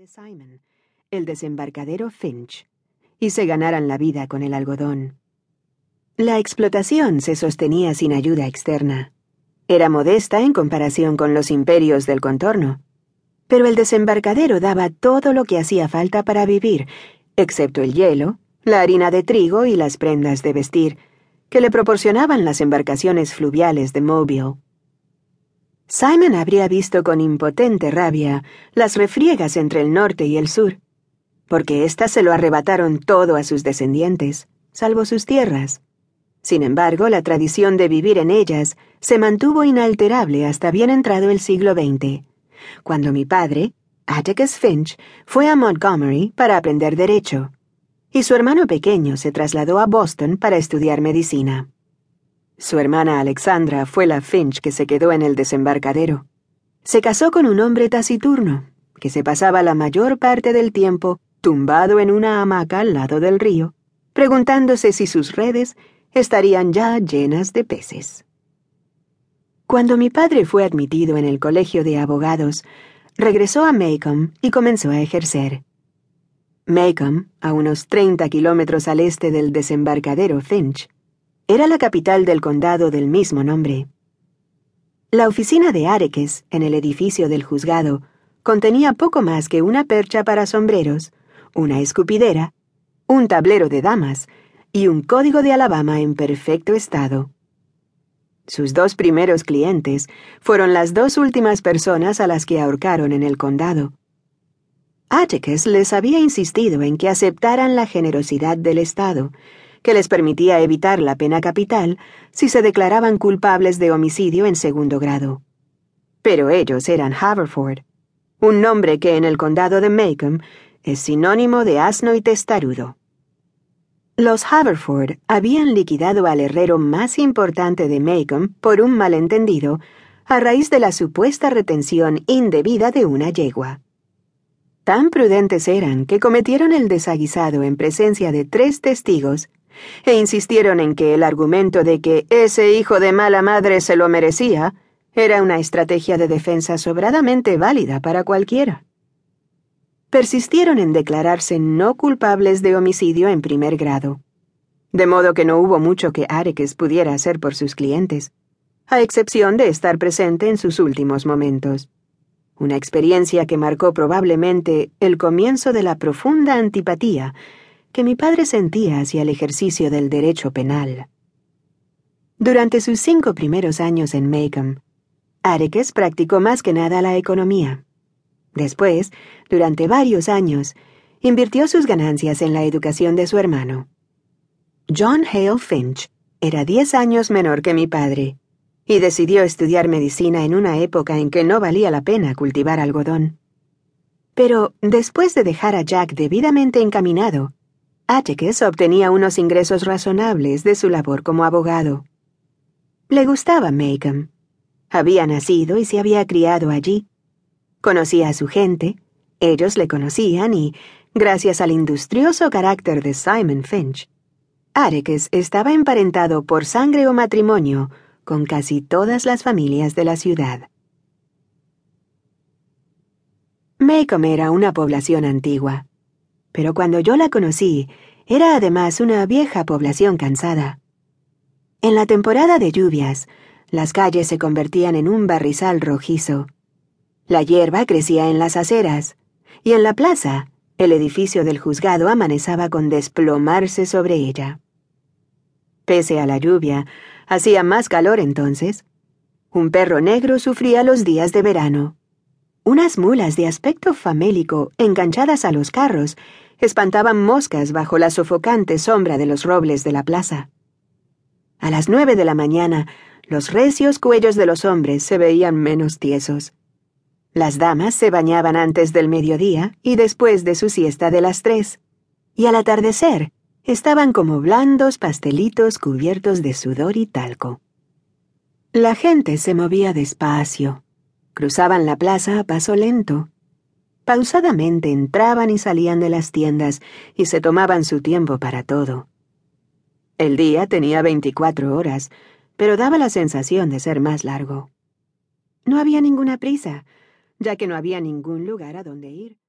de Simon, el desembarcadero Finch, y se ganaran la vida con el algodón. La explotación se sostenía sin ayuda externa. Era modesta en comparación con los imperios del contorno, pero el desembarcadero daba todo lo que hacía falta para vivir, excepto el hielo, la harina de trigo y las prendas de vestir, que le proporcionaban las embarcaciones fluviales de Mobile. Simon habría visto con impotente rabia las refriegas entre el norte y el sur, porque éstas se lo arrebataron todo a sus descendientes, salvo sus tierras. Sin embargo, la tradición de vivir en ellas se mantuvo inalterable hasta bien entrado el siglo XX, cuando mi padre, Atticus Finch, fue a Montgomery para aprender derecho, y su hermano pequeño se trasladó a Boston para estudiar medicina. Su hermana Alexandra fue la Finch que se quedó en el desembarcadero. Se casó con un hombre taciturno, que se pasaba la mayor parte del tiempo tumbado en una hamaca al lado del río, preguntándose si sus redes estarían ya llenas de peces. Cuando mi padre fue admitido en el colegio de abogados, regresó a Macomb y comenzó a ejercer. Macomb, a unos 30 kilómetros al este del desembarcadero Finch, era la capital del condado del mismo nombre. La oficina de Areques, en el edificio del juzgado, contenía poco más que una percha para sombreros, una escupidera, un tablero de damas y un código de Alabama en perfecto estado. Sus dos primeros clientes fueron las dos últimas personas a las que ahorcaron en el condado. Atticus les había insistido en que aceptaran la generosidad del Estado, que les permitía evitar la pena capital si se declaraban culpables de homicidio en segundo grado. Pero ellos eran Haverford, un nombre que en el condado de Macomb es sinónimo de asno y testarudo. Los Haverford habían liquidado al herrero más importante de Macomb por un malentendido a raíz de la supuesta retención indebida de una yegua. Tan prudentes eran que cometieron el desaguisado en presencia de tres testigos e insistieron en que el argumento de que ese hijo de mala madre se lo merecía era una estrategia de defensa sobradamente válida para cualquiera. Persistieron en declararse no culpables de homicidio en primer grado, de modo que no hubo mucho que Areques pudiera hacer por sus clientes, a excepción de estar presente en sus últimos momentos. Una experiencia que marcó probablemente el comienzo de la profunda antipatía que mi padre sentía hacia el ejercicio del derecho penal. Durante sus cinco primeros años en Macomb, Areques practicó más que nada la economía. Después, durante varios años, invirtió sus ganancias en la educación de su hermano. John Hale Finch era diez años menor que mi padre y decidió estudiar medicina en una época en que no valía la pena cultivar algodón. Pero después de dejar a Jack debidamente encaminado, Atticus obtenía unos ingresos razonables de su labor como abogado. Le gustaba Macomb. Había nacido y se había criado allí. Conocía a su gente, ellos le conocían y, gracias al industrioso carácter de Simon Finch, Atticus estaba emparentado por sangre o matrimonio con casi todas las familias de la ciudad. Macomb era una población antigua pero cuando yo la conocí, era además una vieja población cansada. En la temporada de lluvias, las calles se convertían en un barrizal rojizo. La hierba crecía en las aceras, y en la plaza, el edificio del juzgado amanezaba con desplomarse sobre ella. Pese a la lluvia, hacía más calor entonces. Un perro negro sufría los días de verano. Unas mulas de aspecto famélico, enganchadas a los carros, espantaban moscas bajo la sofocante sombra de los robles de la plaza. A las nueve de la mañana, los recios cuellos de los hombres se veían menos tiesos. Las damas se bañaban antes del mediodía y después de su siesta de las tres, y al atardecer estaban como blandos pastelitos cubiertos de sudor y talco. La gente se movía despacio, cruzaban la plaza a paso lento, Pausadamente entraban y salían de las tiendas y se tomaban su tiempo para todo. El día tenía veinticuatro horas, pero daba la sensación de ser más largo. No había ninguna prisa, ya que no había ningún lugar a donde ir.